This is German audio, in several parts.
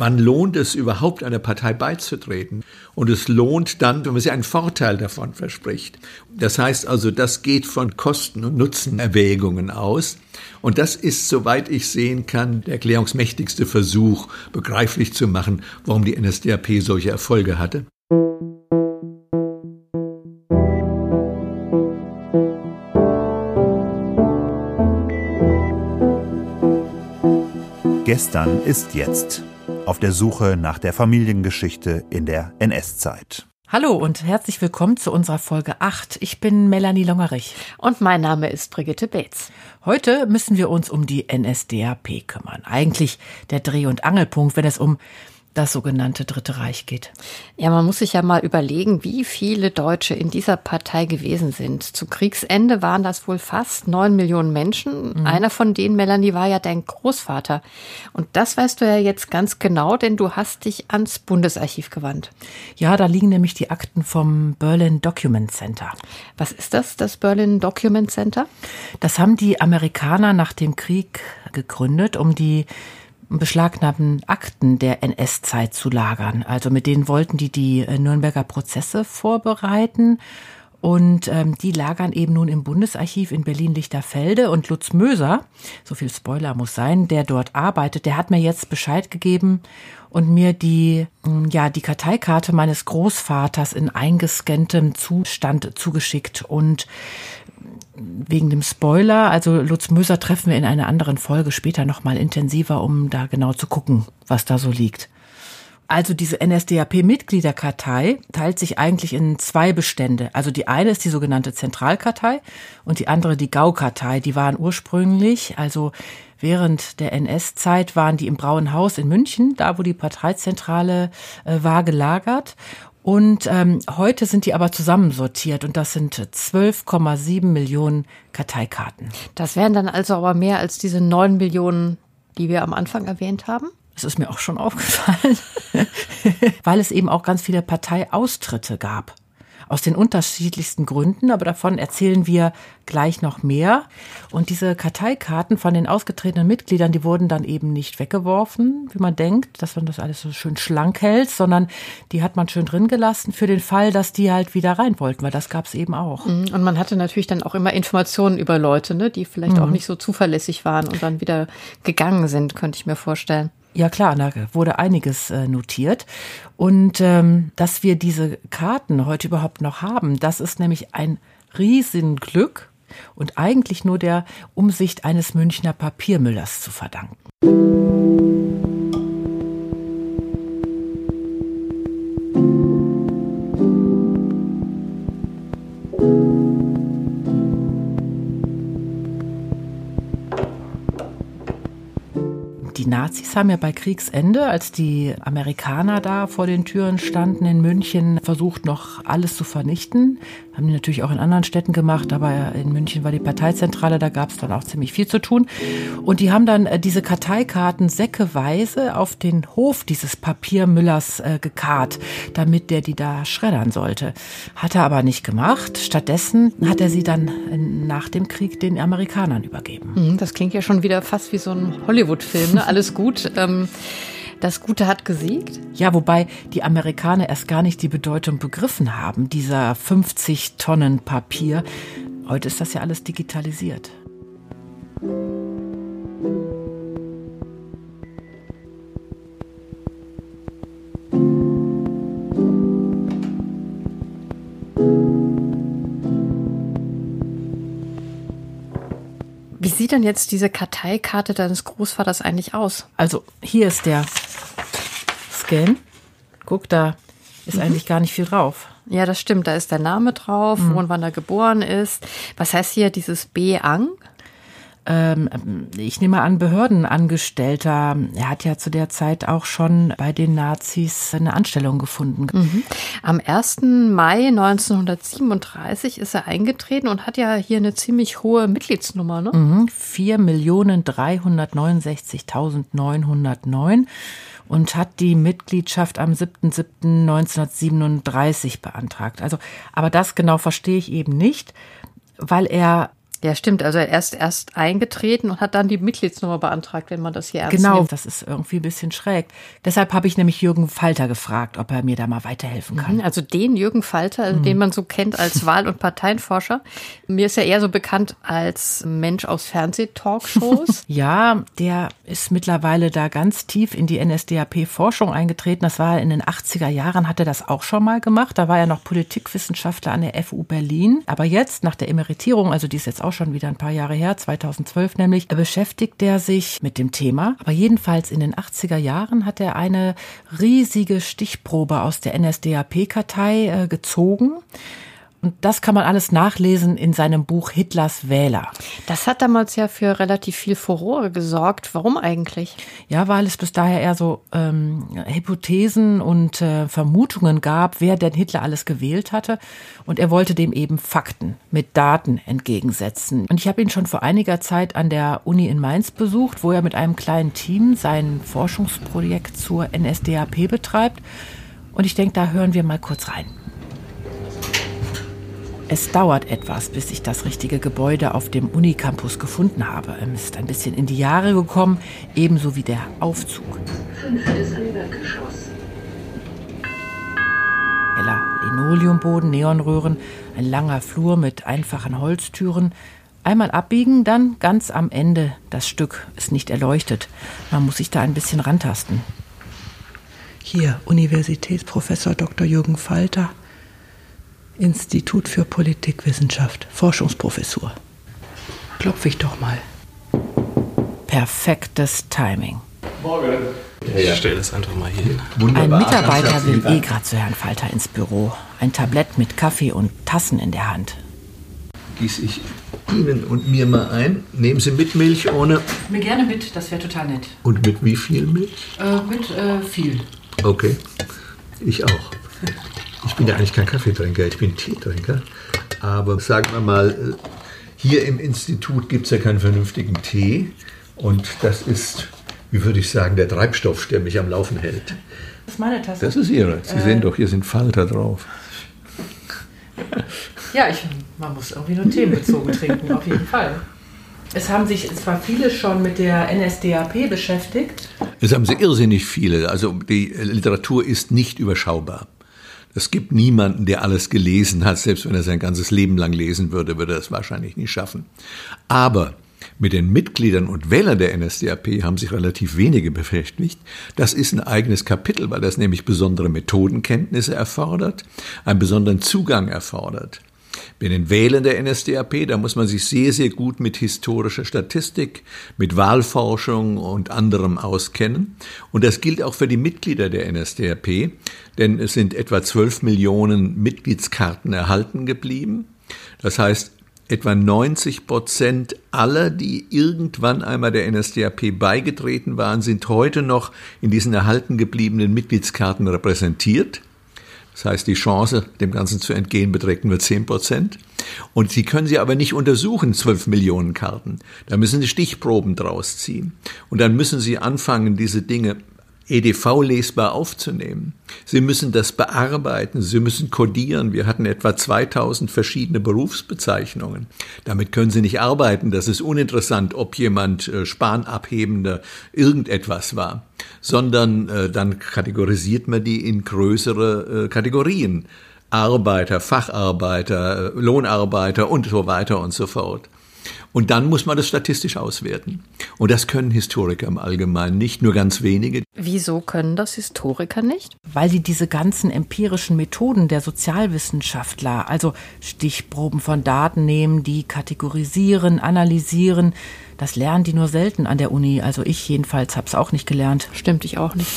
wann lohnt es überhaupt einer Partei beizutreten? Und es lohnt dann, wenn man sich einen Vorteil davon verspricht. Das heißt also, das geht von Kosten- und Nutzenerwägungen aus. Und das ist, soweit ich sehen kann, der erklärungsmächtigste Versuch, begreiflich zu machen, warum die NSDAP solche Erfolge hatte. Gestern ist jetzt. Auf der Suche nach der Familiengeschichte in der NS-Zeit. Hallo und herzlich willkommen zu unserer Folge 8. Ich bin Melanie Longerich. Und mein Name ist Brigitte Beetz. Heute müssen wir uns um die NSDAP kümmern. Eigentlich der Dreh- und Angelpunkt, wenn es um das sogenannte Dritte Reich geht. Ja, man muss sich ja mal überlegen, wie viele Deutsche in dieser Partei gewesen sind. Zu Kriegsende waren das wohl fast neun Millionen Menschen. Mhm. Einer von denen, Melanie, war ja dein Großvater. Und das weißt du ja jetzt ganz genau, denn du hast dich ans Bundesarchiv gewandt. Ja, da liegen nämlich die Akten vom Berlin Document Center. Was ist das, das Berlin Document Center? Das haben die Amerikaner nach dem Krieg gegründet, um die beschlagnahmten Akten der NS-Zeit zu lagern. Also mit denen wollten die die äh, Nürnberger Prozesse vorbereiten. Und ähm, die lagern eben nun im Bundesarchiv in Berlin-Lichterfelde. Und Lutz Möser, so viel Spoiler muss sein, der dort arbeitet, der hat mir jetzt Bescheid gegeben und mir die, hm, ja, die Karteikarte meines Großvaters in eingescanntem Zustand zugeschickt. Und wegen dem Spoiler, also Lutz Möser treffen wir in einer anderen Folge später nochmal intensiver, um da genau zu gucken, was da so liegt. Also diese NSDAP-Mitgliederkartei teilt sich eigentlich in zwei Bestände. Also die eine ist die sogenannte Zentralkartei und die andere die Gaukartei. Die waren ursprünglich, also während der NS-Zeit waren die im Brauen Haus in München, da wo die Parteizentrale äh, war, gelagert. Und ähm, heute sind die aber zusammensortiert und das sind 12,7 Millionen Karteikarten. Das wären dann also aber mehr als diese 9 Millionen, die wir am Anfang erwähnt haben? Das ist mir auch schon aufgefallen, weil es eben auch ganz viele Parteiaustritte gab aus den unterschiedlichsten Gründen, aber davon erzählen wir gleich noch mehr. Und diese Karteikarten von den ausgetretenen Mitgliedern, die wurden dann eben nicht weggeworfen, wie man denkt, dass man das alles so schön schlank hält, sondern die hat man schön drin gelassen für den Fall, dass die halt wieder rein wollten, weil das gab es eben auch. Mhm. Und man hatte natürlich dann auch immer Informationen über Leute, ne, die vielleicht mhm. auch nicht so zuverlässig waren und dann wieder gegangen sind, könnte ich mir vorstellen. Ja klar, da wurde einiges äh, notiert. Und ähm, dass wir diese Karten heute überhaupt noch haben, das ist nämlich ein Riesenglück und eigentlich nur der Umsicht eines Münchner Papiermüllers zu verdanken. Nazis haben ja bei Kriegsende, als die Amerikaner da vor den Türen standen in München, versucht noch alles zu vernichten. Haben die natürlich auch in anderen Städten gemacht, aber in München war die Parteizentrale, da gab es dann auch ziemlich viel zu tun. Und die haben dann äh, diese Karteikarten säckeweise auf den Hof dieses Papiermüllers äh, gekarrt, damit der die da schreddern sollte. Hat er aber nicht gemacht. Stattdessen hat er sie dann äh, nach dem Krieg den Amerikanern übergeben. Mhm, das klingt ja schon wieder fast wie so ein Hollywood-Film. Ne? alles gut. Ähm, das Gute hat gesiegt? Ja, wobei die Amerikaner erst gar nicht die Bedeutung begriffen haben, dieser 50 Tonnen Papier. Heute ist das ja alles digitalisiert. Sieht denn jetzt diese Karteikarte deines Großvaters eigentlich aus? Also hier ist der Scan. Guck, da ist mhm. eigentlich gar nicht viel drauf. Ja, das stimmt. Da ist der Name drauf, mhm. wo und wann er geboren ist. Was heißt hier dieses B-Ang? Ähm, ich nehme an, Behördenangestellter. Er hat ja zu der Zeit auch schon bei den Nazis eine Anstellung gefunden. Mhm. Am 1. Mai 1937 ist er eingetreten und hat ja hier eine ziemlich hohe Mitgliedsnummer, ne? Mhm. 4.369.909 und hat die Mitgliedschaft am 7.7.1937 beantragt. Also, aber das genau verstehe ich eben nicht, weil er Ja, stimmt. Also er ist erst eingetreten und hat dann die Mitgliedsnummer beantragt, wenn man das hier ernst Genau, nimmt. das ist irgendwie ein bisschen schräg. Deshalb habe ich nämlich Jürgen Falter gefragt, ob er mir da mal weiterhelfen kann. Also den Jürgen Falter, also den man so kennt als Wahl- und Parteienforscher. Mir ist er eher so bekannt als Mensch aus Fernsehtalkshows. Ja, der ist mittlerweile da ganz tief in die NSDAP-Forschung eingetreten. Das war in den 80er Jahren, hat er das auch schon mal gemacht. Da war er noch Politikwissenschaftler an der FU Berlin. Aber jetzt, nach der Emeritierung, also die ist jetzt auch schon wieder ein paar Jahre her, 2012 nämlich, beschäftigt er sich mit dem Thema. Aber jedenfalls in den 80er Jahren hat er eine riesige Stichprobe aus der NSDAP-Kartei äh, gezogen. Und das kann man alles nachlesen in seinem Buch Hitlers Wähler. Das hat damals ja für relativ viel Furore gesorgt. Warum eigentlich? Ja, weil es bis daher eher so ähm, Hypothesen und äh, Vermutungen gab, wer denn Hitler alles gewählt hatte. Und er wollte dem eben Fakten mit Daten entgegensetzen. Und ich habe ihn schon vor einiger Zeit an der Uni in Mainz besucht, wo er mit einem kleinen Team sein Forschungsprojekt zur NSDAP betreibt. Und ich denke, da hören wir mal kurz rein. Es dauert etwas, bis ich das richtige Gebäude auf dem Unicampus gefunden habe. Es ist ein bisschen in die Jahre gekommen, ebenso wie der Aufzug. Fünftes Erdgeschoss. Heller Linoleumboden, Neonröhren, ein langer Flur mit einfachen Holztüren. Einmal abbiegen, dann ganz am Ende. Das Stück ist nicht erleuchtet. Man muss sich da ein bisschen rantasten. Hier, Universitätsprofessor Dr. Jürgen Falter, Institut für Politikwissenschaft, Forschungsprofessur. Klopfe ich doch mal. Perfektes Timing. Ich stelle das einfach mal hier hin. Ein Mitarbeiter will eh gerade zu Herrn Falter ins Büro. Ein Tablett mit Kaffee und Tassen in der Hand. Gieße ich Ihnen und mir mal ein. Nehmen Sie mit Milch ohne. Mir gerne mit, das wäre total nett. Und mit wie viel Milch? Äh, mit äh, viel. Okay. Ich auch. Ich bin ja eigentlich kein Kaffeetrinker, ich bin Teetrinker. Aber sagen wir mal, äh, hier im Institut gibt es ja keinen vernünftigen Tee. Und das ist, wie würde ich sagen, der Treibstoff, der mich am Laufen hält. Das ist meine Tasse. Das ist Ihre. Sie sehen doch, hier sind Falter drauf. ja, ich, man muss irgendwie nur themenbezogen trinken, auf jeden Fall. Es haben sich zwar viele schon mit der NSDAP beschäftigt. Es haben sie irrsinnig viele. Also die Literatur ist nicht überschaubar. Es gibt niemanden, der alles gelesen hat. Selbst wenn er sein ganzes Leben lang lesen würde, würde er es wahrscheinlich nicht schaffen. Aber mit den Mitgliedern und Wählern der NSDAP haben sich relativ wenige beschäftigt. Das ist ein eigenes Kapitel, weil das nämlich besondere Methodenkenntnisse erfordert, einen besonderen Zugang erfordert. Bei den Wählern der NSDAP, da muss man sich sehr, sehr gut mit historischer Statistik, mit Wahlforschung und anderem auskennen. Und das gilt auch für die Mitglieder der NSDAP, denn es sind etwa 12 Millionen Mitgliedskarten erhalten geblieben. Das heißt, etwa 90 Prozent aller, die irgendwann einmal der NSDAP beigetreten waren, sind heute noch in diesen erhalten gebliebenen Mitgliedskarten repräsentiert. Das heißt, die Chance, dem Ganzen zu entgehen, beträgt nur 10 Prozent. Und Sie können sie aber nicht untersuchen, 12 Millionen Karten. Da müssen Sie Stichproben draus ziehen. Und dann müssen Sie anfangen, diese Dinge EDV lesbar aufzunehmen. Sie müssen das bearbeiten, Sie müssen codieren. Wir hatten etwa 2000 verschiedene Berufsbezeichnungen. Damit können Sie nicht arbeiten. Das ist uninteressant, ob jemand äh, Spanabhebender irgendetwas war, sondern äh, dann kategorisiert man die in größere äh, Kategorien. Arbeiter, Facharbeiter, Lohnarbeiter und so weiter und so fort. Und dann muss man das statistisch auswerten. Und das können Historiker im Allgemeinen nicht, nur ganz wenige. Wieso können das Historiker nicht? Weil die diese ganzen empirischen Methoden der Sozialwissenschaftler, also Stichproben von Daten nehmen, die kategorisieren, analysieren, das lernen die nur selten an der Uni. Also ich jedenfalls habe es auch nicht gelernt. Stimmt ich auch nicht.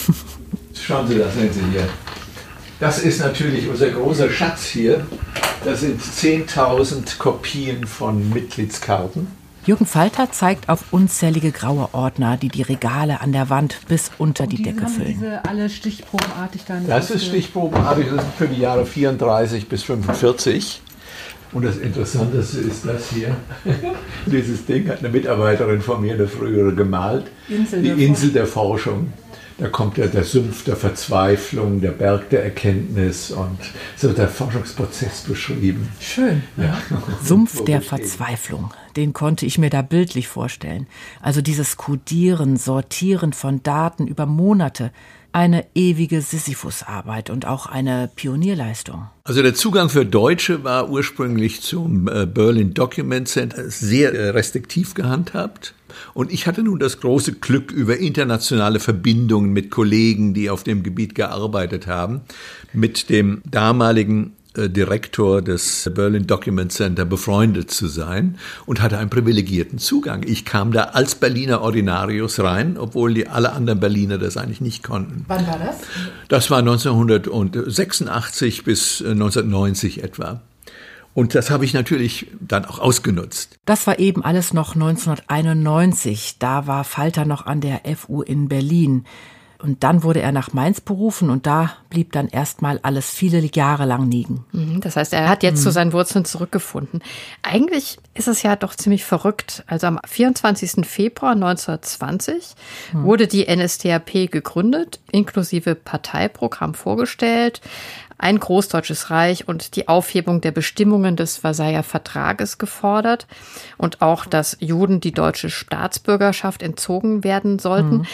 Schauen Sie, das sehen Sie hier. Das ist natürlich unser großer Schatz hier. Das sind 10.000 Kopien von Mitgliedskarten. Jürgen Falter zeigt auf unzählige graue Ordner, die die Regale an der Wand bis unter die Decke füllen. Diese alle stichprobenartig dann. Das ist stichprobenartig, das ist für die Jahre 34 bis 45. Und das Interessanteste ist das hier. Dieses Ding hat eine Mitarbeiterin von mir, eine frühere, gemalt. Insel die der Insel der Forschung. Da kommt ja der Sumpf der Verzweiflung, der Berg der Erkenntnis und so wird der Forschungsprozess beschrieben. Schön. Ja. Sumpf der. Verzweiflung. den konnte ich mir da bildlich vorstellen. Also dieses Codieren, Sortieren von Daten über Monate, eine ewige Sisyphusarbeit und auch eine Pionierleistung. Also der Zugang für Deutsche war ursprünglich zum äh, Berlin Document Center sehr äh, restriktiv gehandhabt. Und ich hatte nun das große Glück, über internationale Verbindungen mit Kollegen, die auf dem Gebiet gearbeitet haben, mit dem damaligen Direktor des Berlin Document Center befreundet zu sein und hatte einen privilegierten Zugang. Ich kam da als Berliner Ordinarius rein, obwohl die alle anderen Berliner das eigentlich nicht konnten. Wann war das? Das war 1986 bis 1990 äh, etwa. Und das habe ich natürlich dann auch ausgenutzt. Das war eben alles noch 1991. Da war Falter noch an der FU in Berlin. Und dann wurde er nach Mainz berufen und da blieb dann erstmal alles viele Jahre lang liegen. Mhm, das heißt, er hat jetzt mhm. zu seinen Wurzeln zurückgefunden. Eigentlich ist es ja doch ziemlich verrückt. Also am 24. Februar 1920 mhm. wurde die NSDAP gegründet, inklusive Parteiprogramm vorgestellt ein Großdeutsches Reich und die Aufhebung der Bestimmungen des Versailler Vertrages gefordert und auch, dass Juden die deutsche Staatsbürgerschaft entzogen werden sollten. Mhm.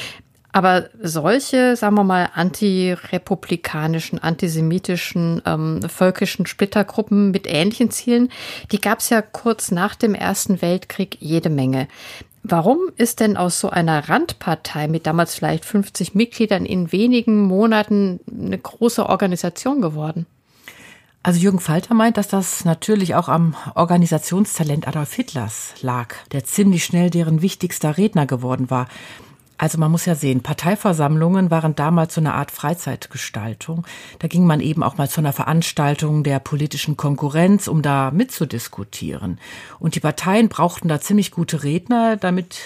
Aber solche, sagen wir mal, antirepublikanischen, antisemitischen, ähm, völkischen Splittergruppen mit ähnlichen Zielen, die gab es ja kurz nach dem Ersten Weltkrieg jede Menge. Warum ist denn aus so einer Randpartei mit damals vielleicht 50 Mitgliedern in wenigen Monaten eine große Organisation geworden? Also Jürgen Falter meint, dass das natürlich auch am Organisationstalent Adolf Hitlers lag, der ziemlich schnell deren wichtigster Redner geworden war. Also man muss ja sehen, Parteiversammlungen waren damals so eine Art Freizeitgestaltung. Da ging man eben auch mal zu einer Veranstaltung der politischen Konkurrenz, um da mitzudiskutieren. Und die Parteien brauchten da ziemlich gute Redner, damit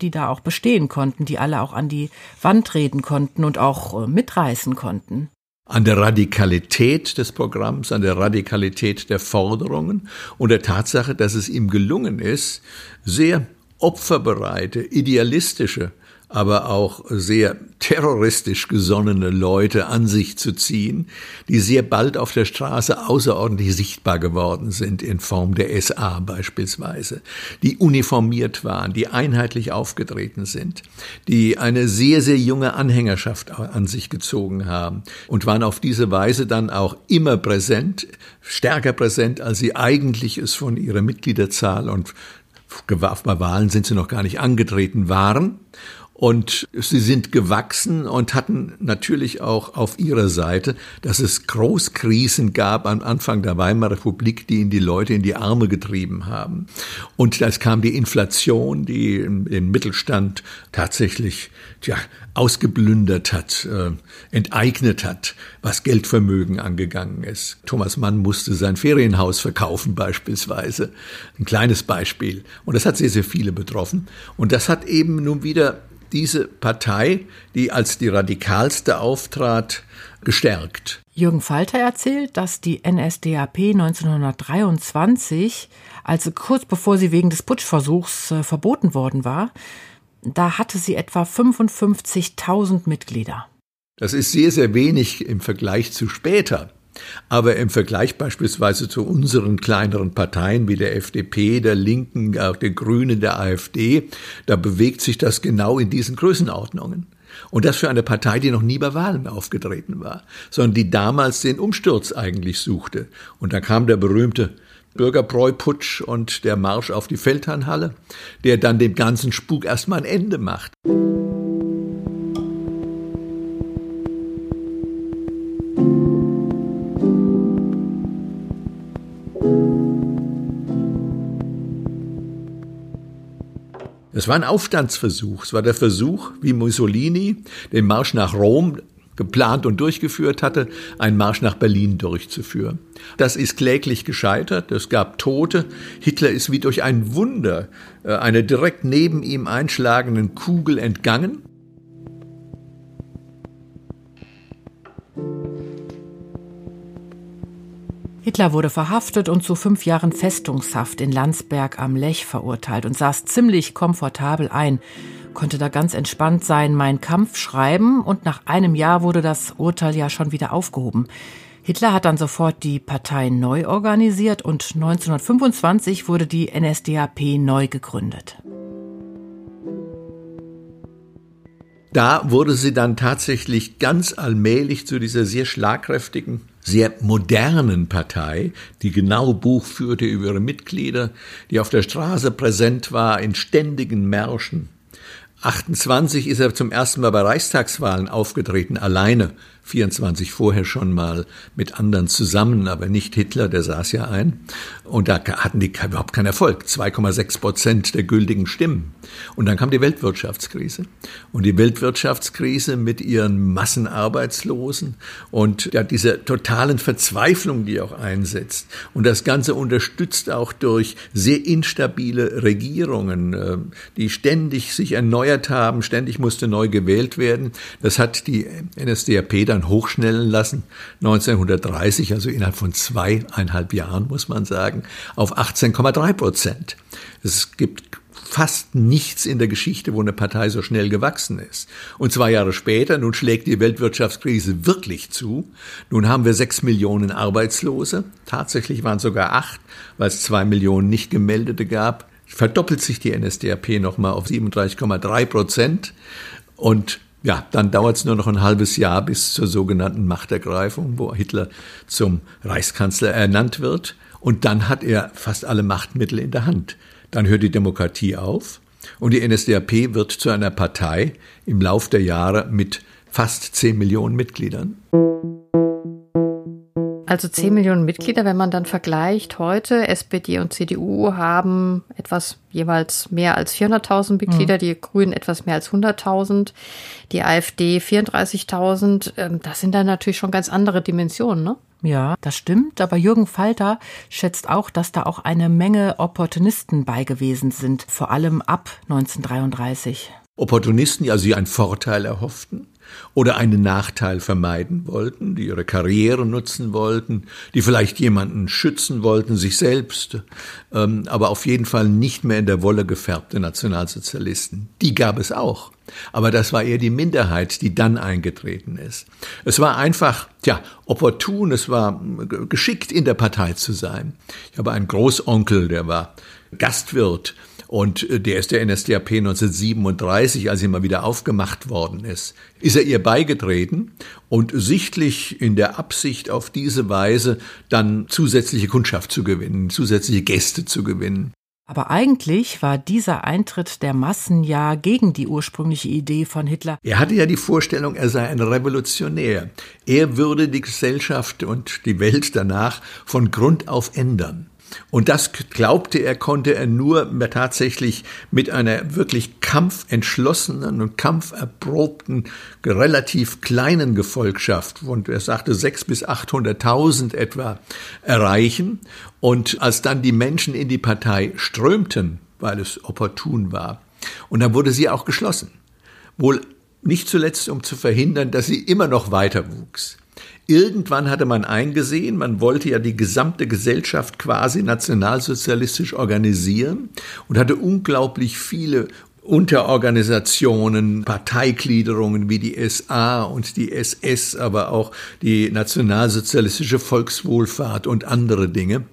die da auch bestehen konnten, die alle auch an die Wand reden konnten und auch äh, mitreißen konnten an der Radikalität des Programms, an der Radikalität der Forderungen und der Tatsache, dass es ihm gelungen ist, sehr opferbereite, idealistische aber auch sehr terroristisch gesonnene Leute an sich zu ziehen, die sehr bald auf der Straße außerordentlich sichtbar geworden sind in Form der SA beispielsweise, die uniformiert waren, die einheitlich aufgetreten sind, die eine sehr, sehr junge Anhängerschaft an sich gezogen haben und waren auf diese Weise dann auch immer präsent, stärker präsent, als sie eigentlich es von ihrer Mitgliederzahl und bei Wahlen sind sie noch gar nicht angetreten waren. Und sie sind gewachsen und hatten natürlich auch auf ihrer Seite, dass es Großkrisen gab am Anfang der Weimarer Republik, die die Leute in die Arme getrieben haben. Und es kam die Inflation, die den Mittelstand tatsächlich tja, ausgeplündert hat, äh, enteignet hat, was Geldvermögen angegangen ist. Thomas Mann musste sein Ferienhaus verkaufen beispielsweise. Ein kleines Beispiel. Und das hat sehr, sehr viele betroffen. Und das hat eben nun wieder diese Partei, die als die radikalste auftrat, gestärkt. Jürgen Falter erzählt, dass die NSDAP 1923, also kurz bevor sie wegen des Putschversuchs äh, verboten worden war, da hatte sie etwa 55.000 Mitglieder. Das ist sehr, sehr wenig im Vergleich zu später. Aber im Vergleich beispielsweise zu unseren kleineren Parteien wie der FDP, der Linken, auch der Grünen, der AfD, da bewegt sich das genau in diesen Größenordnungen. Und das für eine Partei, die noch nie bei Wahlen aufgetreten war, sondern die damals den Umsturz eigentlich suchte. Und da kam der berühmte Bürgerbräuputsch und der Marsch auf die Feldherrnhalle, der dann dem ganzen Spuk erstmal ein Ende macht. Es war ein Aufstandsversuch. Es war der Versuch, wie Mussolini den Marsch nach Rom geplant und durchgeführt hatte, einen Marsch nach Berlin durchzuführen. Das ist kläglich gescheitert. Es gab Tote. Hitler ist wie durch ein Wunder äh, einer direkt neben ihm einschlagenden Kugel entgangen. Hitler wurde verhaftet und zu fünf Jahren Festungshaft in Landsberg am Lech verurteilt und saß ziemlich komfortabel ein, konnte da ganz entspannt sein, mein Kampf schreiben und nach einem Jahr wurde das Urteil ja schon wieder aufgehoben. Hitler hat dann sofort die Partei neu organisiert und 1925 wurde die NSDAP neu gegründet. Da wurde sie dann tatsächlich ganz allmählich zu dieser sehr schlagkräftigen, sehr modernen Partei, die genau Buch führte über ihre Mitglieder, die auf der Straße präsent war in ständigen Märschen. 28 ist er zum ersten Mal bei Reichstagswahlen aufgetreten, alleine 24 vorher schon mal mit anderen zusammen, aber nicht Hitler, der saß ja ein. Und da hatten die überhaupt keinen Erfolg. 2,6 Prozent der gültigen Stimmen. Und dann kam die Weltwirtschaftskrise. Und die Weltwirtschaftskrise mit ihren Massenarbeitslosen und ja, dieser totalen Verzweiflung, die auch einsetzt. Und das Ganze unterstützt auch durch sehr instabile Regierungen, äh, die ständig sich erneuert haben, ständig musste neu gewählt werden. Das hat die NSDAP dann hochschnellen lassen, 1930, also innerhalb von zweieinhalb Jahren, muss man sagen, auf 18,3 Prozent. Es gibt fast nichts in der Geschichte, wo eine Partei so schnell gewachsen ist. Und zwei Jahre später, nun schlägt die Weltwirtschaftskrise wirklich zu. Nun haben wir sechs Millionen Arbeitslose. Tatsächlich waren es sogar acht, weil es zwei Millionen nicht gemeldete gab. Verdoppelt sich die NSDAP nochmal auf 37,3 Prozent. Und ja, dann dauert es nur noch ein halbes Jahr bis zur sogenannten Machtergreifung, wo Hitler zum Reichskanzler ernannt wird. Und dann hat er fast alle Machtmittel in der Hand. Dann hört die Demokratie auf und die NSDAP wird zu einer Partei im Lauf der Jahre mit fast 10 Millionen Mitgliedern. Also 10 Millionen Mitglieder, wenn man dann vergleicht, heute SPD und CDU haben etwas jeweils mehr als 400.000 Mitglieder, mhm. die Grünen etwas mehr als 100.000, die AfD 34.000. Ähm, das sind dann natürlich schon ganz andere Dimensionen, ne? Ja, das stimmt. Aber Jürgen Falter schätzt auch, dass da auch eine Menge Opportunisten bei gewesen sind, vor allem ab 1933. Opportunisten, die also einen Vorteil erhofften, oder einen Nachteil vermeiden wollten, die ihre Karriere nutzen wollten, die vielleicht jemanden schützen wollten, sich selbst, ähm, aber auf jeden Fall nicht mehr in der Wolle gefärbte Nationalsozialisten. Die gab es auch. Aber das war eher die Minderheit, die dann eingetreten ist. Es war einfach, ja, opportun, es war geschickt, in der Partei zu sein. Ich habe einen Großonkel, der war Gastwirt und äh, der ist der NSDAP 1937, als sie mal wieder aufgemacht worden ist, ist er ihr beigetreten und sichtlich in der Absicht, auf diese Weise dann zusätzliche Kundschaft zu gewinnen, zusätzliche Gäste zu gewinnen. Aber eigentlich war dieser Eintritt der Massen ja gegen die ursprüngliche Idee von Hitler. Er hatte ja die Vorstellung, er sei ein Revolutionär. Er würde die Gesellschaft und die Welt danach von Grund auf ändern. Und das glaubte er, konnte er nur tatsächlich mit einer wirklich kampfentschlossenen und kampferprobten, relativ kleinen Gefolgschaft, und er sagte sechs bis achthunderttausend etwa, erreichen. Und als dann die Menschen in die Partei strömten, weil es opportun war, und dann wurde sie auch geschlossen. Wohl nicht zuletzt, um zu verhindern, dass sie immer noch weiter wuchs. Irgendwann hatte man eingesehen, man wollte ja die gesamte Gesellschaft quasi nationalsozialistisch organisieren und hatte unglaublich viele Unterorganisationen, Parteigliederungen wie die SA und die SS, aber auch die nationalsozialistische Volkswohlfahrt und andere Dinge,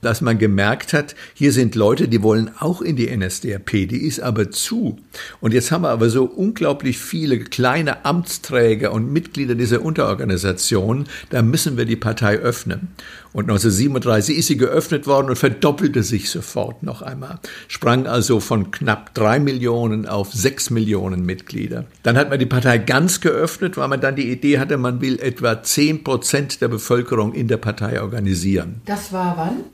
dass man gemerkt hat, hier sind Leute, die wollen auch in die NSDAP, die ist aber zu. Und jetzt haben wir aber so unglaublich viele kleine Amtsträger und Mitglieder dieser Unterorganisationen, da müssen wir die Partei öffnen. Und 1937 ist sie geöffnet worden und verdoppelte sich sofort noch einmal. Sprang also von knapp drei Millionen auf sechs Millionen Mitglieder. Dann hat man die Partei ganz geöffnet, weil man dann die Idee hatte, man will etwa zehn Prozent der Bevölkerung in der Partei organisieren. Das war wann?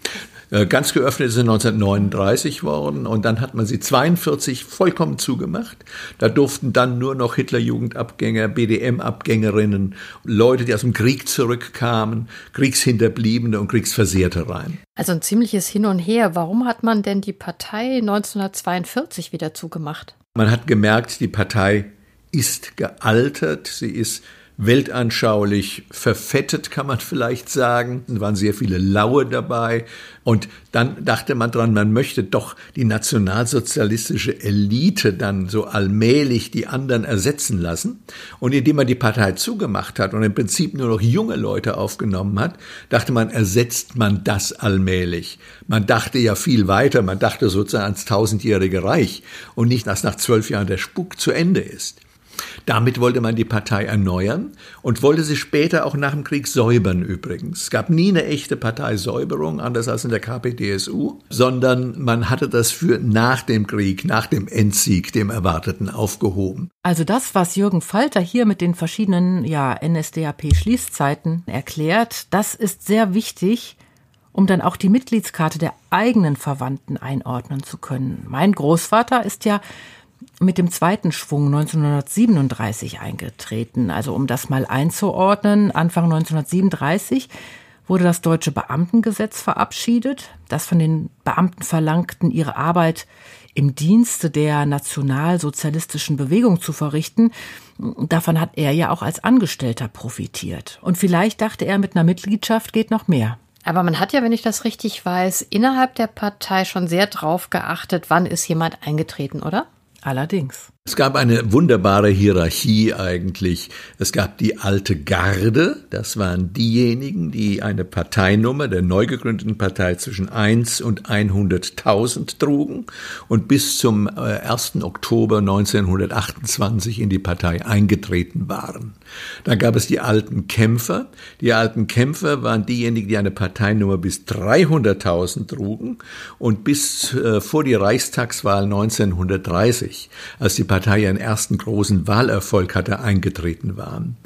Äh, ganz geöffnet ist sie 1939 worden und dann hat man sie 42 vollkommen zugemacht. Da durften dann nur noch Hitlerjugendabgänger, BDM-Abgängerinnen, Leute, die aus dem Krieg zurückkamen, Kriegshinterbliebene und Kriegsversehrte rein. Also ein ziemliches Hin und Her. Warum hat man denn die Partei 1942 wieder zugemacht? Man hat gemerkt, die Partei ist gealtert, sie ist weltanschaulich verfettet, kann man vielleicht sagen. Es waren sehr viele Laue dabei. Und dann dachte man dran, man möchte doch die nationalsozialistische Elite dann so allmählich die anderen ersetzen lassen. Und indem man die Partei zugemacht hat und im Prinzip nur noch junge Leute aufgenommen hat, dachte man, ersetzt man das allmählich. Man dachte ja viel weiter, man dachte sozusagen ans tausendjährige Reich und nicht, dass nach zwölf Jahren der Spuk zu Ende ist. Damit wollte man die Partei erneuern und wollte sie später auch nach dem Krieg säubern übrigens. Es gab nie eine echte Parteisäuberung, anders als in der KPDSU, sondern man hatte das für nach dem Krieg, nach dem Endsieg, dem Erwarteten, aufgehoben. Also das, was Jürgen Falter hier mit den verschiedenen ja, NSDAP-Schließzeiten erklärt, das ist sehr wichtig, um dann auch die Mitgliedskarte der eigenen Verwandten einordnen zu können. Mein Großvater ist ja mit dem zweiten Schwung 1937 eingetreten. Also um das mal einzuordnen, Anfang 1937 wurde das deutsche Beamtengesetz verabschiedet, das von den Beamten verlangten, ihre Arbeit im Dienste der nationalsozialistischen Bewegung zu verrichten. Davon hat er ja auch als Angestellter profitiert. Und vielleicht dachte er, mit einer Mitgliedschaft geht noch mehr. Aber man hat ja, wenn ich das richtig weiß, innerhalb der Partei schon sehr drauf geachtet, wann ist jemand eingetreten, oder? Allerdings. Es gab eine wunderbare Hierarchie eigentlich. Es gab die alte Garde, das waren diejenigen, die eine Parteinummer der neu gegründeten Partei zwischen 1 und 100.000 trugen und bis zum 1. Äh, Oktober 1928 in die Partei eingetreten waren. Dann gab es die alten Kämpfer. Die alten Kämpfer waren diejenigen, die eine Parteinummer bis 300.000 trugen und bis äh, vor die Reichstagswahl 1930, als die Partei ihren ersten großen Wahlerfolg hatte, eingetreten waren.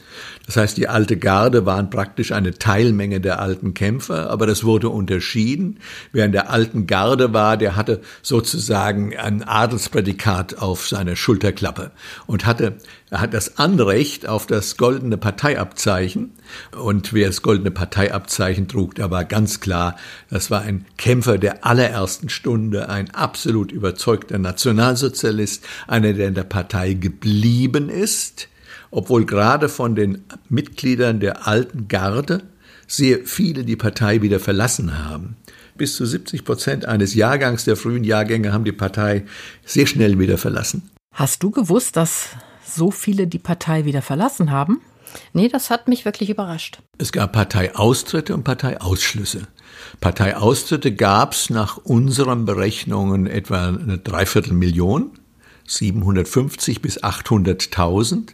Das heißt, die alte Garde waren praktisch eine Teilmenge der alten Kämpfer, aber das wurde unterschieden. Wer in der alten Garde war, der hatte sozusagen ein Adelsprädikat auf seiner Schulterklappe und hatte er hat das Anrecht auf das goldene Parteiabzeichen. Und wer das goldene Parteiabzeichen trug, da war ganz klar, das war ein Kämpfer der allerersten Stunde, ein absolut überzeugter Nationalsozialist, einer, der in der Partei geblieben ist, obwohl gerade von den Mitgliedern der alten Garde sehr viele die Partei wieder verlassen haben. Bis zu 70 Prozent eines Jahrgangs der frühen Jahrgänge haben die Partei sehr schnell wieder verlassen. Hast du gewusst, dass so viele die Partei wieder verlassen haben? Nee, das hat mich wirklich überrascht. Es gab Parteiaustritte und Parteiausschlüsse. Parteiaustritte gab es nach unseren Berechnungen etwa eine Dreiviertelmillion, 750 bis 800.000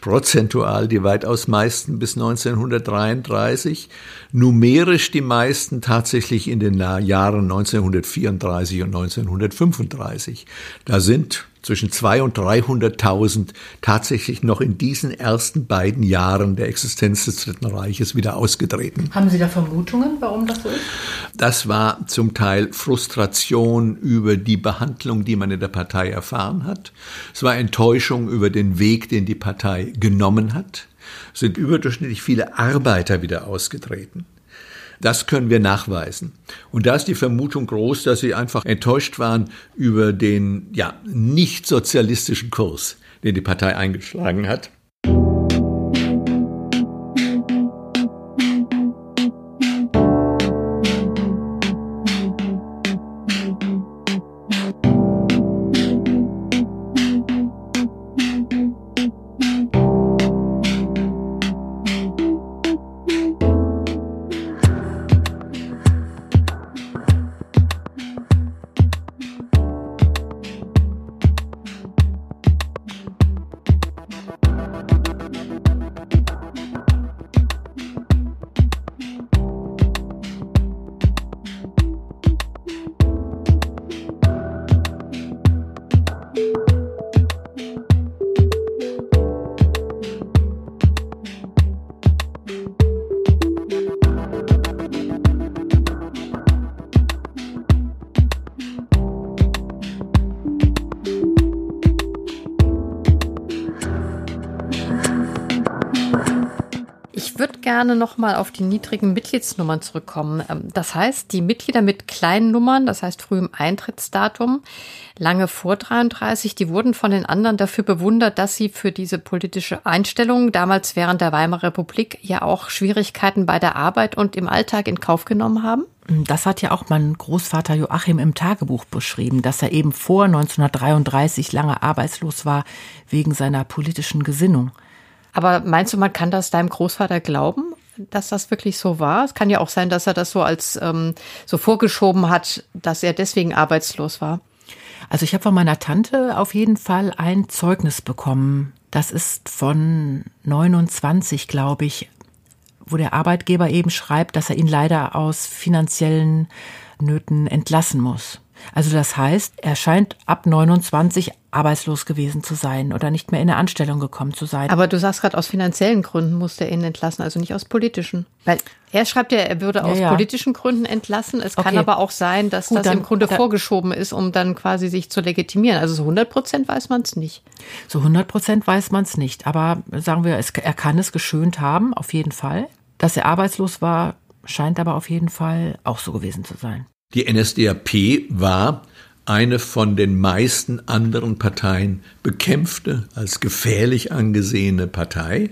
prozentual die weitaus meisten bis 1933, numerisch die meisten tatsächlich in den Jahren 1934 und 1935. Da sind zwischen 200.000 und 300.000 tatsächlich noch in diesen ersten beiden Jahren der Existenz des Dritten Reiches wieder ausgetreten. Haben Sie da Vermutungen, warum das so ist? Das war zum Teil Frustration über die Behandlung, die man in der Partei erfahren hat. Es war Enttäuschung über den Weg, den die Partei genommen hat. Sind überdurchschnittlich viele Arbeiter wieder ausgetreten. Das können wir nachweisen. Und da ist die Vermutung groß, dass sie einfach enttäuscht waren über den ja, nicht sozialistischen Kurs, den die Partei eingeschlagen hat. Gerne nochmal auf die niedrigen Mitgliedsnummern zurückkommen. Ähm, das heißt, die Mitglieder mit kleinen Nummern, das heißt frühem Eintrittsdatum, lange vor 33, die wurden von den anderen dafür bewundert, dass sie für diese politische Einstellung damals während der Weimarer Republik ja auch Schwierigkeiten bei der Arbeit und im Alltag in Kauf genommen haben. Das hat ja auch mein Großvater Joachim im Tagebuch beschrieben, dass er eben vor 1933 lange arbeitslos war wegen seiner politischen Gesinnung. Aber meinst du, man kann das deinem Großvater glauben, dass das wirklich so war? Es kann ja auch sein, dass er das so als ähm, so vorgeschoben hat, dass er deswegen arbeitslos war. Also ich habe von meiner Tante auf jeden Fall ein Zeugnis bekommen. Das ist von 29, glaube ich, wo der Arbeitgeber eben schreibt, dass er ihn leider aus finanziellen Nöten entlassen muss. Also das heißt, er scheint ab 29 arbeitslos gewesen zu sein oder nicht mehr in eine Anstellung gekommen zu sein. Aber du sagst gerade, aus finanziellen Gründen musste er ihn entlassen, also nicht aus politischen. Weil er schreibt ja, er würde aus ja, ja. politischen Gründen entlassen. Es okay. kann aber auch sein, dass Gut, das dann, im Grunde da, vorgeschoben ist, um dann quasi sich zu legitimieren. Also so 100 Prozent weiß man es nicht. So 100 Prozent weiß man es nicht. Aber sagen wir, es, er kann es geschönt haben, auf jeden Fall. Dass er arbeitslos war, scheint aber auf jeden Fall auch so gewesen zu sein. Die NSDAP war eine von den meisten anderen Parteien bekämpfte, als gefährlich angesehene Partei.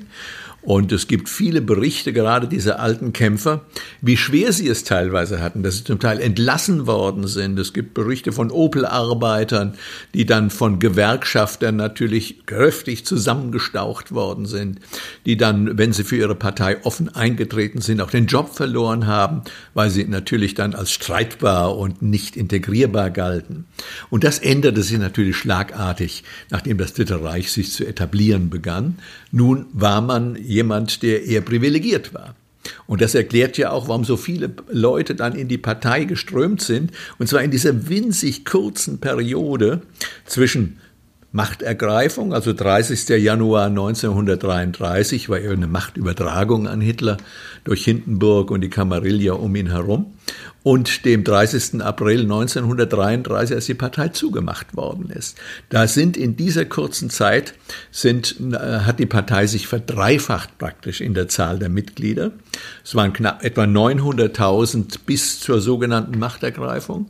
Und es gibt viele Berichte, gerade dieser alten Kämpfer, wie schwer sie es teilweise hatten, dass sie zum Teil entlassen worden sind. Es gibt Berichte von Opel-Arbeitern, die dann von Gewerkschaftern natürlich kräftig zusammengestaucht worden sind, die dann, wenn sie für ihre Partei offen eingetreten sind, auch den Job verloren haben, weil sie natürlich dann als streitbar und nicht integrierbar galten. Und das änderte sich natürlich schlagartig, nachdem das Dritte Reich sich zu etablieren begann. Nun war man jemand, der eher privilegiert war. Und das erklärt ja auch, warum so viele Leute dann in die Partei geströmt sind. Und zwar in dieser winzig kurzen Periode zwischen Machtergreifung, also 30. Januar 1933 war ja eine Machtübertragung an Hitler durch Hindenburg und die Kamarilla um ihn herum und dem 30. April 1933, als die Partei zugemacht worden ist. Da sind in dieser kurzen Zeit sind, äh, hat die Partei sich verdreifacht praktisch in der Zahl der Mitglieder. Es waren knapp etwa 900.000 bis zur sogenannten Machtergreifung.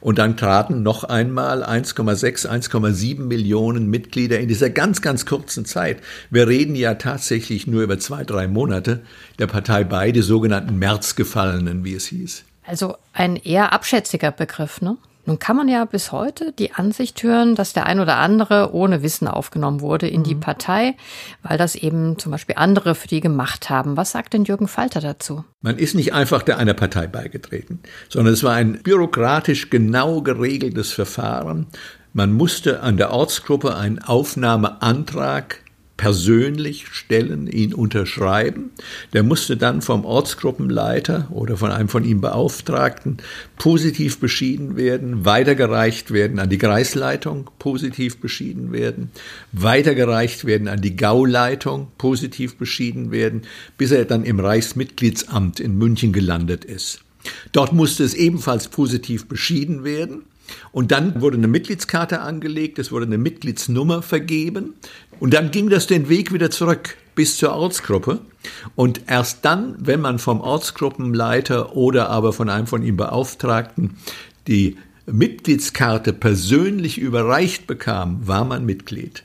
Und dann traten noch einmal 1,6, 1,7 Millionen Mitglieder in dieser ganz, ganz kurzen Zeit. Wir reden ja tatsächlich nur über zwei, drei Monate der Partei bei, die sogenannten Märzgefallenen, wie es hieß. Also ein eher abschätziger Begriff, ne? Nun kann man ja bis heute die Ansicht hören, dass der ein oder andere ohne Wissen aufgenommen wurde in die mhm. Partei, weil das eben zum Beispiel andere für die gemacht haben. Was sagt denn Jürgen Falter dazu? Man ist nicht einfach der einer Partei beigetreten, sondern es war ein bürokratisch genau geregeltes Verfahren. Man musste an der Ortsgruppe einen Aufnahmeantrag persönlich stellen, ihn unterschreiben. Der musste dann vom Ortsgruppenleiter oder von einem von ihm Beauftragten positiv beschieden werden, weitergereicht werden an die Kreisleitung, positiv beschieden werden, weitergereicht werden an die Gauleitung, positiv beschieden werden, bis er dann im Reichsmitgliedsamt in München gelandet ist. Dort musste es ebenfalls positiv beschieden werden. Und dann wurde eine Mitgliedskarte angelegt, es wurde eine Mitgliedsnummer vergeben und dann ging das den Weg wieder zurück bis zur Ortsgruppe. Und erst dann, wenn man vom Ortsgruppenleiter oder aber von einem von ihm Beauftragten die Mitgliedskarte persönlich überreicht bekam, war man Mitglied.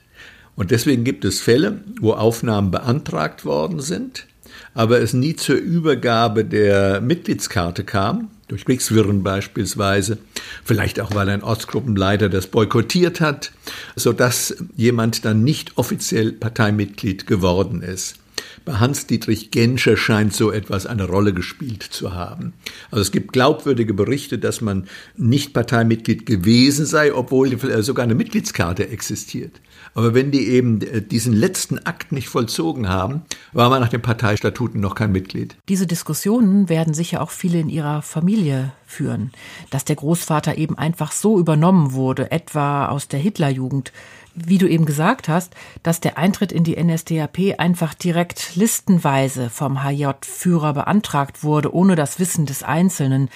Und deswegen gibt es Fälle, wo Aufnahmen beantragt worden sind, aber es nie zur Übergabe der Mitgliedskarte kam, durch Kriegswirren beispielsweise, vielleicht auch weil ein Ortsgruppenleiter das boykottiert hat, sodass jemand dann nicht offiziell Parteimitglied geworden ist. Bei Hans-Dietrich Genscher scheint so etwas eine Rolle gespielt zu haben. Also es gibt glaubwürdige Berichte, dass man nicht Parteimitglied gewesen sei, obwohl sogar eine Mitgliedskarte existiert. Aber wenn die eben äh, diesen letzten Akt nicht vollzogen haben, war man nach den Parteistatuten noch kein Mitglied. Diese Diskussionen werden sicher auch viele in ihrer Familie führen, dass der Großvater eben einfach so übernommen wurde, etwa aus der Hitlerjugend. Wie du eben gesagt hast, dass der Eintritt in die NSDAP einfach direkt listenweise vom HJ-Führer beantragt wurde, ohne das Wissen des Einzelnen.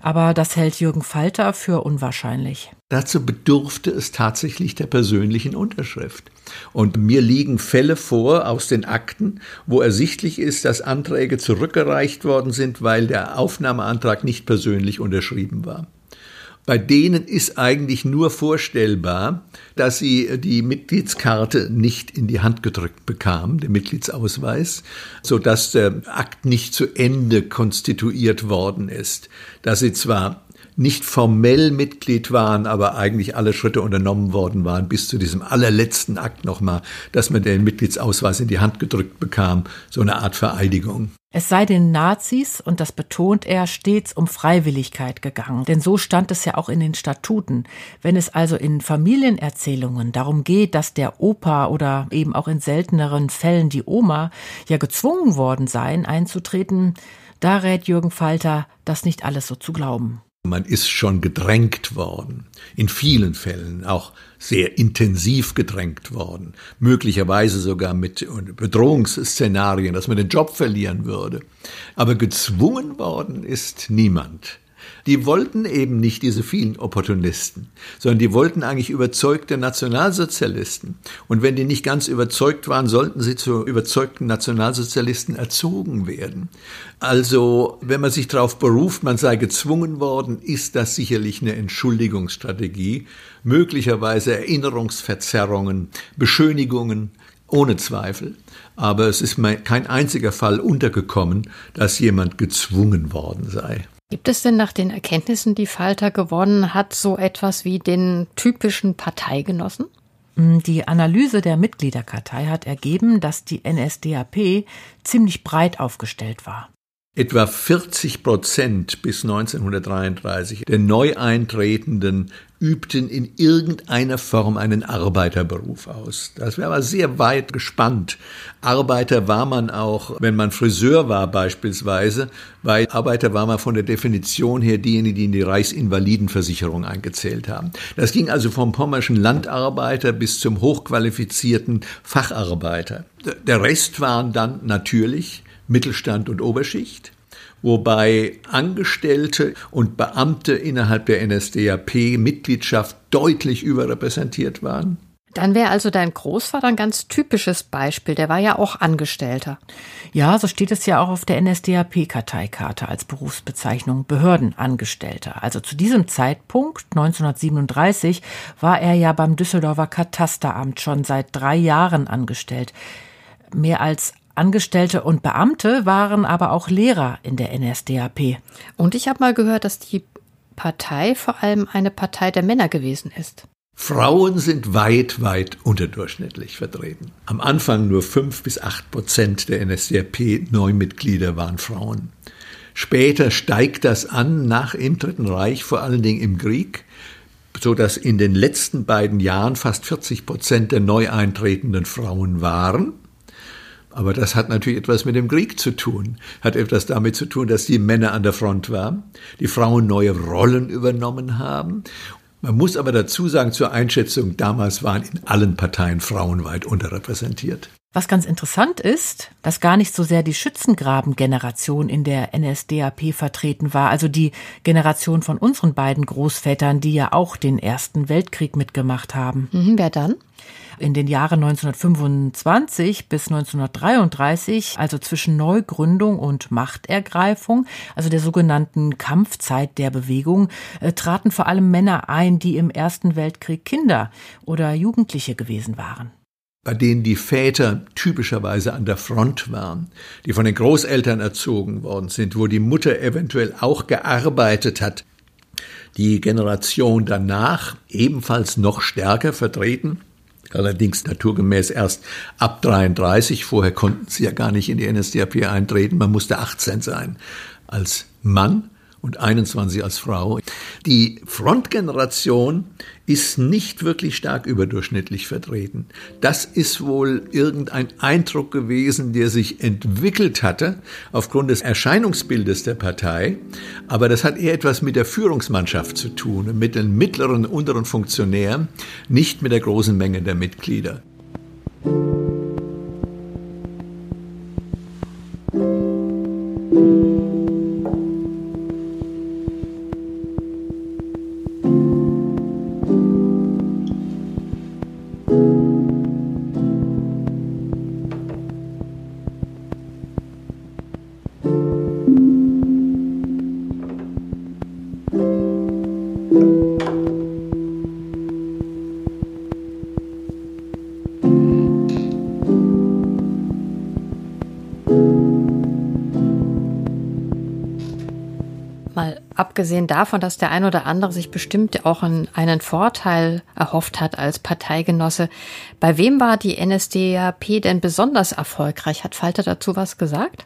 Aber das hält Jürgen Falter für unwahrscheinlich. Dazu bedurfte es tatsächlich der persönlichen Unterschrift. Und mir liegen Fälle vor aus den Akten, wo ersichtlich ist, dass Anträge zurückgereicht worden sind, weil der Aufnahmeantrag nicht persönlich unterschrieben war. Bei denen ist eigentlich nur vorstellbar, dass sie die Mitgliedskarte nicht in die Hand gedrückt bekamen, den Mitgliedsausweis, so dass der Akt nicht zu Ende konstituiert worden ist. Dass sie zwar nicht formell Mitglied waren, aber eigentlich alle Schritte unternommen worden waren, bis zu diesem allerletzten Akt nochmal, dass man den Mitgliedsausweis in die Hand gedrückt bekam, so eine Art Vereidigung. Es sei den Nazis, und das betont er, stets um Freiwilligkeit gegangen. Denn so stand es ja auch in den Statuten. Wenn es also in Familienerzählungen darum geht, dass der Opa oder eben auch in selteneren Fällen die Oma ja gezwungen worden seien, einzutreten, da rät Jürgen Falter, das nicht alles so zu glauben. Man ist schon gedrängt worden, in vielen Fällen auch sehr intensiv gedrängt worden, möglicherweise sogar mit Bedrohungsszenarien, dass man den Job verlieren würde. Aber gezwungen worden ist niemand. Die wollten eben nicht diese vielen Opportunisten, sondern die wollten eigentlich überzeugte Nationalsozialisten. Und wenn die nicht ganz überzeugt waren, sollten sie zu überzeugten Nationalsozialisten erzogen werden. Also, wenn man sich darauf beruft, man sei gezwungen worden, ist das sicherlich eine Entschuldigungsstrategie, möglicherweise Erinnerungsverzerrungen, Beschönigungen, ohne Zweifel. Aber es ist kein einziger Fall untergekommen, dass jemand gezwungen worden sei. Gibt es denn nach den Erkenntnissen, die Falter gewonnen hat, so etwas wie den typischen Parteigenossen? Mm, die Analyse der Mitgliederkartei hat ergeben, dass die NSDAP ziemlich breit aufgestellt war. Etwa 40 Prozent bis 1933 der Neueintretenden übten in irgendeiner Form einen Arbeiterberuf aus. Das wäre aber sehr weit gespannt. Arbeiter war man auch, wenn man Friseur war beispielsweise, weil Arbeiter war man von der Definition her diejenigen, die in die Reichsinvalidenversicherung eingezählt haben. Das ging also vom pommerschen Landarbeiter bis zum hochqualifizierten Facharbeiter. Der Rest waren dann natürlich Mittelstand und Oberschicht wobei Angestellte und Beamte innerhalb der NSDAP-Mitgliedschaft deutlich überrepräsentiert waren. Dann wäre also dein Großvater ein ganz typisches Beispiel. Der war ja auch Angestellter. Ja, so steht es ja auch auf der NSDAP-Karteikarte als Berufsbezeichnung Behördenangestellter. Also zu diesem Zeitpunkt, 1937, war er ja beim Düsseldorfer Katasteramt schon seit drei Jahren angestellt. Mehr als Angestellte und Beamte waren aber auch Lehrer in der NSDAP. Und ich habe mal gehört, dass die Partei vor allem eine Partei der Männer gewesen ist. Frauen sind weit, weit unterdurchschnittlich vertreten. Am Anfang nur fünf bis acht Prozent der NSDAP-Neumitglieder waren Frauen. Später steigt das an nach im Dritten Reich, vor allen Dingen im Krieg, so dass in den letzten beiden Jahren fast 40 Prozent der neu eintretenden Frauen waren. Aber das hat natürlich etwas mit dem Krieg zu tun, hat etwas damit zu tun, dass die Männer an der Front waren, die Frauen neue Rollen übernommen haben. Man muss aber dazu sagen, zur Einschätzung, damals waren in allen Parteien Frauen weit unterrepräsentiert. Was ganz interessant ist, dass gar nicht so sehr die Schützengraben-Generation in der NSDAP vertreten war, also die Generation von unseren beiden Großvätern, die ja auch den Ersten Weltkrieg mitgemacht haben. Mhm, wer dann? In den Jahren 1925 bis 1933, also zwischen Neugründung und Machtergreifung, also der sogenannten Kampfzeit der Bewegung, äh, traten vor allem Männer ein, die im Ersten Weltkrieg Kinder oder Jugendliche gewesen waren bei denen die Väter typischerweise an der Front waren, die von den Großeltern erzogen worden sind, wo die Mutter eventuell auch gearbeitet hat. Die Generation danach ebenfalls noch stärker vertreten allerdings naturgemäß erst ab 33. Vorher konnten sie ja gar nicht in die NSDAP eintreten. Man musste 18 sein als Mann und 21 als Frau. Die Frontgeneration ist nicht wirklich stark überdurchschnittlich vertreten. Das ist wohl irgendein Eindruck gewesen, der sich entwickelt hatte aufgrund des Erscheinungsbildes der Partei. Aber das hat eher etwas mit der Führungsmannschaft zu tun, mit den mittleren, unteren Funktionären, nicht mit der großen Menge der Mitglieder. Abgesehen davon, dass der ein oder andere sich bestimmt auch einen Vorteil erhofft hat als Parteigenosse, bei wem war die NSDAP denn besonders erfolgreich? Hat Falter dazu was gesagt?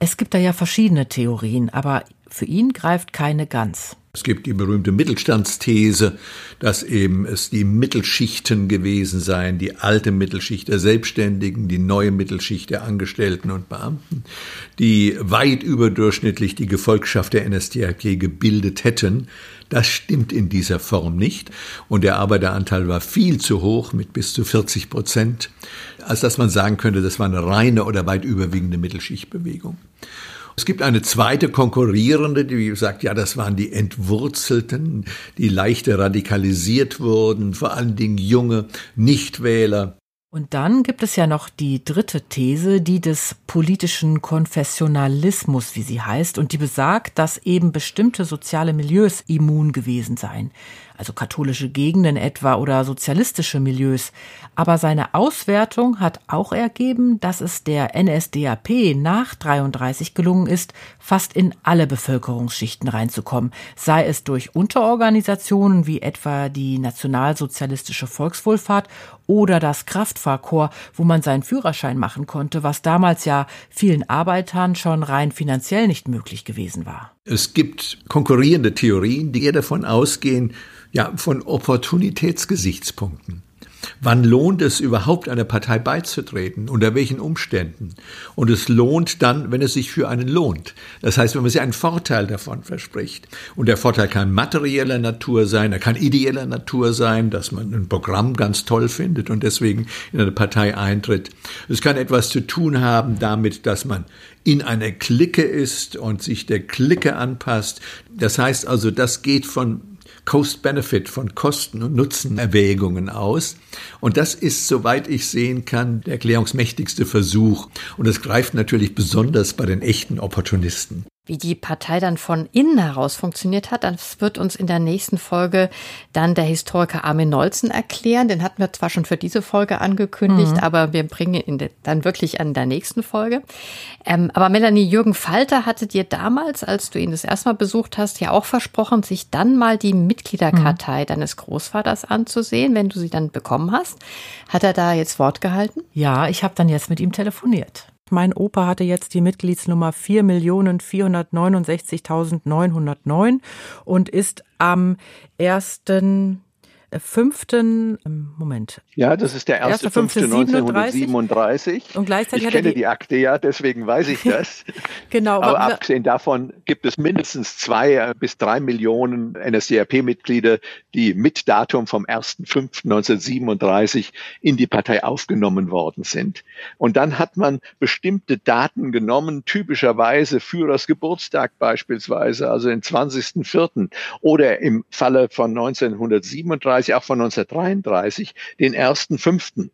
Es gibt da ja verschiedene Theorien, aber für ihn greift keine ganz. Es gibt die berühmte Mittelstandsthese, dass eben es die Mittelschichten gewesen seien, die alte Mittelschicht der Selbstständigen, die neue Mittelschicht der Angestellten und Beamten, die weit überdurchschnittlich die Gefolgschaft der NSDAP gebildet hätten. Das stimmt in dieser Form nicht. Und der Arbeiteranteil war viel zu hoch mit bis zu 40 Prozent, als dass man sagen könnte, das war eine reine oder weit überwiegende Mittelschichtbewegung. Es gibt eine zweite konkurrierende, die sagt, ja, das waren die Entwurzelten, die leichter radikalisiert wurden, vor allen Dingen junge Nichtwähler. Und dann gibt es ja noch die dritte These, die des politischen Konfessionalismus, wie sie heißt, und die besagt, dass eben bestimmte soziale Milieus immun gewesen seien also katholische Gegenden etwa oder sozialistische Milieus. Aber seine Auswertung hat auch ergeben, dass es der NSDAP nach 33 gelungen ist, fast in alle Bevölkerungsschichten reinzukommen, sei es durch Unterorganisationen wie etwa die Nationalsozialistische Volkswohlfahrt oder das Kraftfahrkorps, wo man seinen Führerschein machen konnte, was damals ja vielen Arbeitern schon rein finanziell nicht möglich gewesen war. Es gibt konkurrierende Theorien, die eher davon ausgehen, ja, von Opportunitätsgesichtspunkten. Wann lohnt es überhaupt einer Partei beizutreten? Unter welchen Umständen? Und es lohnt dann, wenn es sich für einen lohnt. Das heißt, wenn man sich einen Vorteil davon verspricht. Und der Vorteil kann materieller Natur sein, er kann ideeller Natur sein, dass man ein Programm ganz toll findet und deswegen in eine Partei eintritt. Es kann etwas zu tun haben damit, dass man in einer Clique ist und sich der Clique anpasst. Das heißt also, das geht von Cost-Benefit, von Kosten- und Nutzenerwägungen aus. Und das ist, soweit ich sehen kann, der erklärungsmächtigste Versuch. Und es greift natürlich besonders bei den echten Opportunisten. Wie die Partei dann von innen heraus funktioniert hat, das wird uns in der nächsten Folge dann der Historiker Armin Nolzen erklären. Den hatten wir zwar schon für diese Folge angekündigt, mhm. aber wir bringen ihn dann wirklich an der nächsten Folge. Ähm, aber Melanie, Jürgen Falter hatte dir damals, als du ihn das erste Mal besucht hast, ja auch versprochen, sich dann mal die Mitgliederkartei mhm. deines Großvaters anzusehen, wenn du sie dann bekommen hast. Hat er da jetzt Wort gehalten? Ja, ich habe dann jetzt mit ihm telefoniert. Mein Opa hatte jetzt die Mitgliedsnummer 4.469.909 und ist am 1 fünften, ähm, Moment. Ja, das ist der erste, fünfte 1937. Und gleichzeitig ich kenne die, Akte ja, deswegen weiß ich das. genau. Aber abgesehen davon gibt es mindestens zwei äh, bis drei Millionen NSDAP-Mitglieder, die mit Datum vom 1.5.1937 in die Partei aufgenommen worden sind. Und dann hat man bestimmte Daten genommen, typischerweise Führers Geburtstag beispielsweise, also den 20.04. oder im Falle von 1937 1933, auch von 1933, den ersten fünften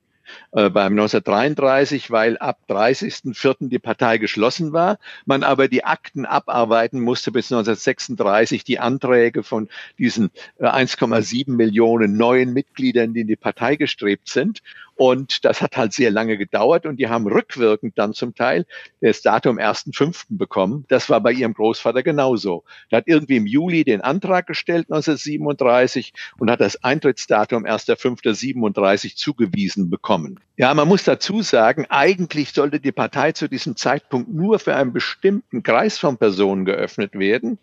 äh, beim 1933, weil ab 30.04. die Partei geschlossen war, man aber die Akten abarbeiten musste bis 1936, die Anträge von diesen 1,7 äh, Millionen neuen Mitgliedern, die in die Partei gestrebt sind. Und das hat halt sehr lange gedauert und die haben rückwirkend dann zum Teil das Datum 1.5. bekommen. Das war bei ihrem Großvater genauso. Der hat irgendwie im Juli den Antrag gestellt 1937 und hat das Eintrittsdatum 1.5.37 zugewiesen bekommen. Ja, man muss dazu sagen, eigentlich sollte die Partei zu diesem Zeitpunkt nur für einen bestimmten Kreis von Personen geöffnet werden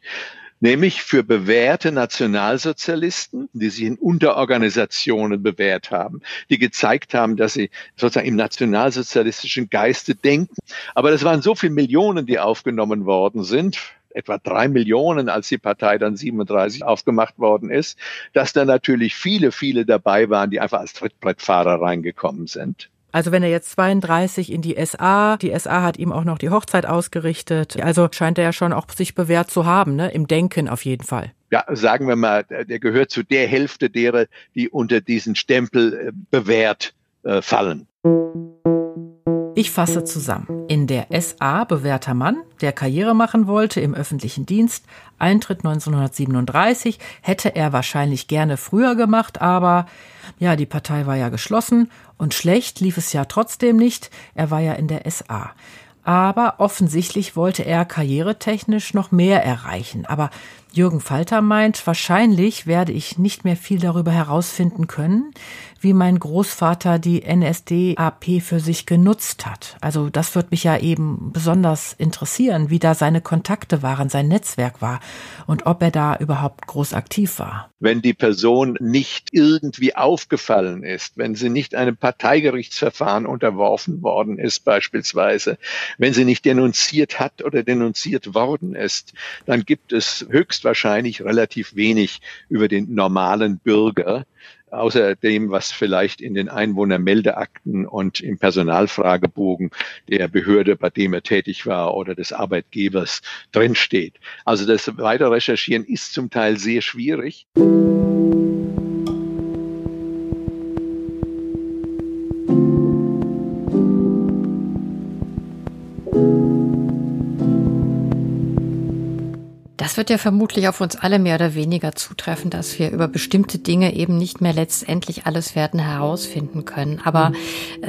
nämlich für bewährte Nationalsozialisten, die sich in Unterorganisationen bewährt haben, die gezeigt haben, dass sie sozusagen im nationalsozialistischen Geiste denken. Aber das waren so viele Millionen, die aufgenommen worden sind, etwa drei Millionen, als die Partei dann 37 aufgemacht worden ist, dass da natürlich viele, viele dabei waren, die einfach als Trittbrettfahrer reingekommen sind. Also wenn er jetzt 32 in die SA, die SA hat ihm auch noch die Hochzeit ausgerichtet. Also scheint er ja schon auch sich bewährt zu haben, ne? im Denken auf jeden Fall. Ja, sagen wir mal, der gehört zu der Hälfte derer, die unter diesen Stempel äh, bewährt äh, fallen. Ich fasse zusammen. In der SA bewährter Mann, der Karriere machen wollte im öffentlichen Dienst, Eintritt 1937, hätte er wahrscheinlich gerne früher gemacht, aber ja, die Partei war ja geschlossen und schlecht lief es ja trotzdem nicht, er war ja in der SA. Aber offensichtlich wollte er karrieretechnisch noch mehr erreichen. Aber Jürgen Falter meint, wahrscheinlich werde ich nicht mehr viel darüber herausfinden können, wie mein Großvater die NSDAP für sich genutzt hat. Also das wird mich ja eben besonders interessieren, wie da seine Kontakte waren, sein Netzwerk war und ob er da überhaupt groß aktiv war. Wenn die Person nicht irgendwie aufgefallen ist, wenn sie nicht einem Parteigerichtsverfahren unterworfen worden ist beispielsweise, wenn sie nicht denunziert hat oder denunziert worden ist, dann gibt es höchstwahrscheinlich relativ wenig über den normalen Bürger, außer dem, was vielleicht in den Einwohnermeldeakten und im Personalfragebogen der Behörde, bei dem er tätig war oder des Arbeitgebers drinsteht. Also das weitere Recherchieren ist zum Teil sehr schwierig. Das wird ja vermutlich auf uns alle mehr oder weniger zutreffen, dass wir über bestimmte Dinge eben nicht mehr letztendlich alles werden herausfinden können. Aber mhm.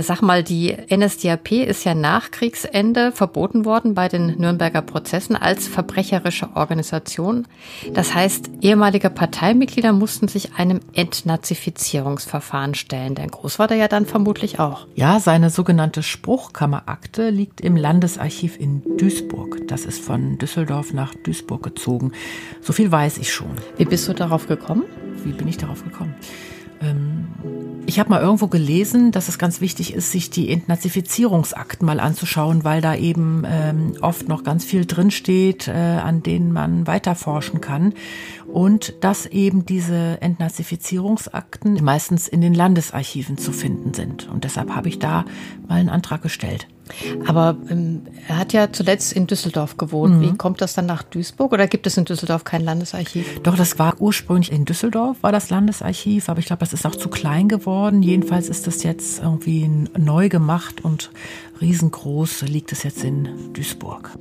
sag mal, die NSDAP ist ja nach Kriegsende verboten worden bei den Nürnberger Prozessen als verbrecherische Organisation. Das heißt, ehemalige Parteimitglieder mussten sich einem Entnazifizierungsverfahren stellen. Dein Großvater ja dann vermutlich auch. Ja, seine sogenannte Spruchkammerakte liegt im Landesarchiv in Duisburg. Das ist von Düsseldorf nach Duisburg gezogen gezogen. So viel weiß ich schon. Wie bist du darauf gekommen? Wie bin ich darauf gekommen? Ähm, ich habe mal irgendwo gelesen, dass es ganz wichtig ist, sich die Entnazifizierungsakten mal anzuschauen, weil da eben ähm, oft noch ganz viel drinsteht, äh, an denen man weiterforschen kann. Und dass eben diese Entnazifizierungsakten meistens in den Landesarchiven zu finden sind. Und deshalb habe ich da mal einen Antrag gestellt. Aber ähm, er hat ja zuletzt in Düsseldorf gewohnt. Mhm. Wie kommt das dann nach Duisburg oder gibt es in Düsseldorf kein Landesarchiv? Doch, das war ursprünglich in Düsseldorf, war das Landesarchiv, aber ich glaube, das ist auch zu klein geworden. Jedenfalls ist das jetzt irgendwie neu gemacht und riesengroß liegt es jetzt in Duisburg.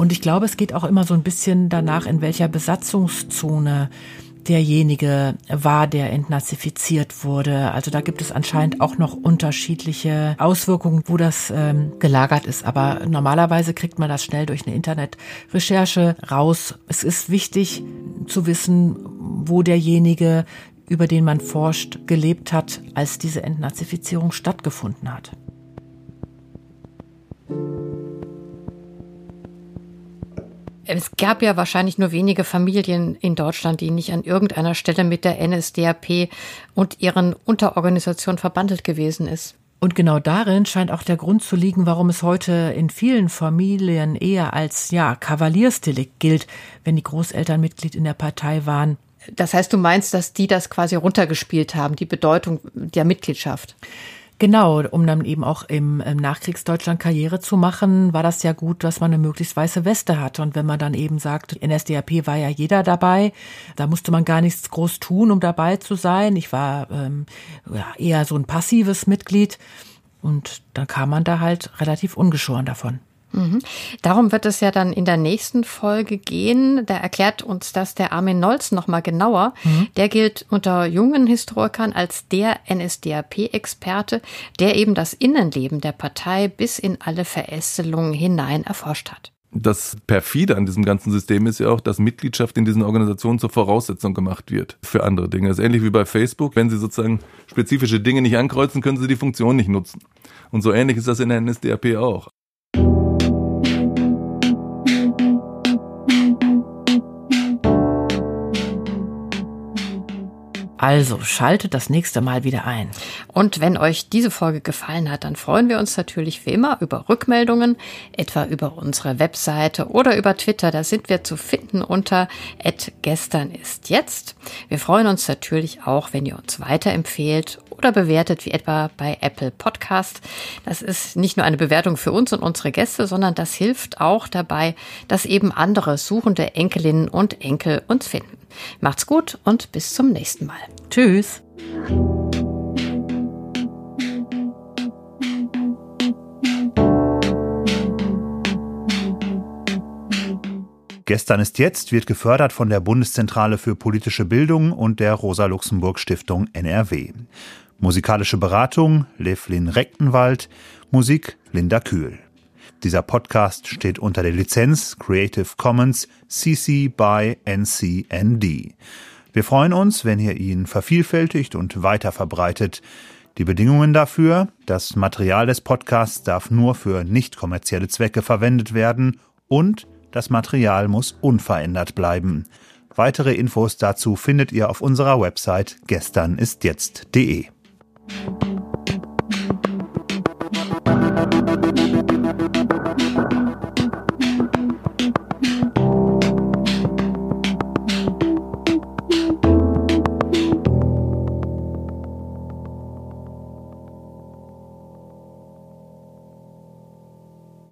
Und ich glaube, es geht auch immer so ein bisschen danach, in welcher Besatzungszone derjenige war, der entnazifiziert wurde. Also da gibt es anscheinend auch noch unterschiedliche Auswirkungen, wo das ähm, gelagert ist. Aber normalerweise kriegt man das schnell durch eine Internetrecherche raus. Es ist wichtig zu wissen, wo derjenige, über den man forscht, gelebt hat, als diese Entnazifizierung stattgefunden hat. Es gab ja wahrscheinlich nur wenige Familien in Deutschland, die nicht an irgendeiner Stelle mit der NSDAP und ihren Unterorganisationen verbandelt gewesen ist. Und genau darin scheint auch der Grund zu liegen, warum es heute in vielen Familien eher als ja Kavaliersdelikt gilt, wenn die Großeltern Mitglied in der Partei waren. Das heißt, du meinst, dass die das quasi runtergespielt haben, die Bedeutung der Mitgliedschaft? Genau, um dann eben auch im, im Nachkriegsdeutschland Karriere zu machen, war das ja gut, dass man eine möglichst weiße Weste hatte. Und wenn man dann eben sagt, in NSDAP war ja jeder dabei, da musste man gar nichts groß tun, um dabei zu sein. Ich war ähm, ja, eher so ein passives Mitglied und dann kam man da halt relativ ungeschoren davon. Mhm. Darum wird es ja dann in der nächsten Folge gehen. Da erklärt uns das der Armin Nolz nochmal genauer. Mhm. Der gilt unter jungen Historikern als der NSDAP-Experte, der eben das Innenleben der Partei bis in alle Verästelungen hinein erforscht hat. Das perfide an diesem ganzen System ist ja auch, dass Mitgliedschaft in diesen Organisationen zur Voraussetzung gemacht wird für andere Dinge. Das ist ähnlich wie bei Facebook. Wenn Sie sozusagen spezifische Dinge nicht ankreuzen, können Sie die Funktion nicht nutzen. Und so ähnlich ist das in der NSDAP auch. Also schaltet das nächste Mal wieder ein. Und wenn euch diese Folge gefallen hat, dann freuen wir uns natürlich wie immer über Rückmeldungen, etwa über unsere Webseite oder über Twitter. Da sind wir zu finden unter gestern ist jetzt. Wir freuen uns natürlich auch, wenn ihr uns weiterempfehlt oder bewertet, wie etwa bei Apple Podcast. Das ist nicht nur eine Bewertung für uns und unsere Gäste, sondern das hilft auch dabei, dass eben andere suchende Enkelinnen und Enkel uns finden. Macht's gut und bis zum nächsten Mal. Tschüss. Gestern ist jetzt wird gefördert von der Bundeszentrale für politische Bildung und der Rosa-Luxemburg-Stiftung NRW. Musikalische Beratung Levlin Rechtenwald, Musik Linda Kühl. Dieser Podcast steht unter der Lizenz Creative Commons CC by NCND. Wir freuen uns, wenn ihr ihn vervielfältigt und weiter verbreitet. Die Bedingungen dafür, das Material des Podcasts darf nur für nicht kommerzielle Zwecke verwendet werden und das Material muss unverändert bleiben. Weitere Infos dazu findet ihr auf unserer Website gesternistjetzt.de.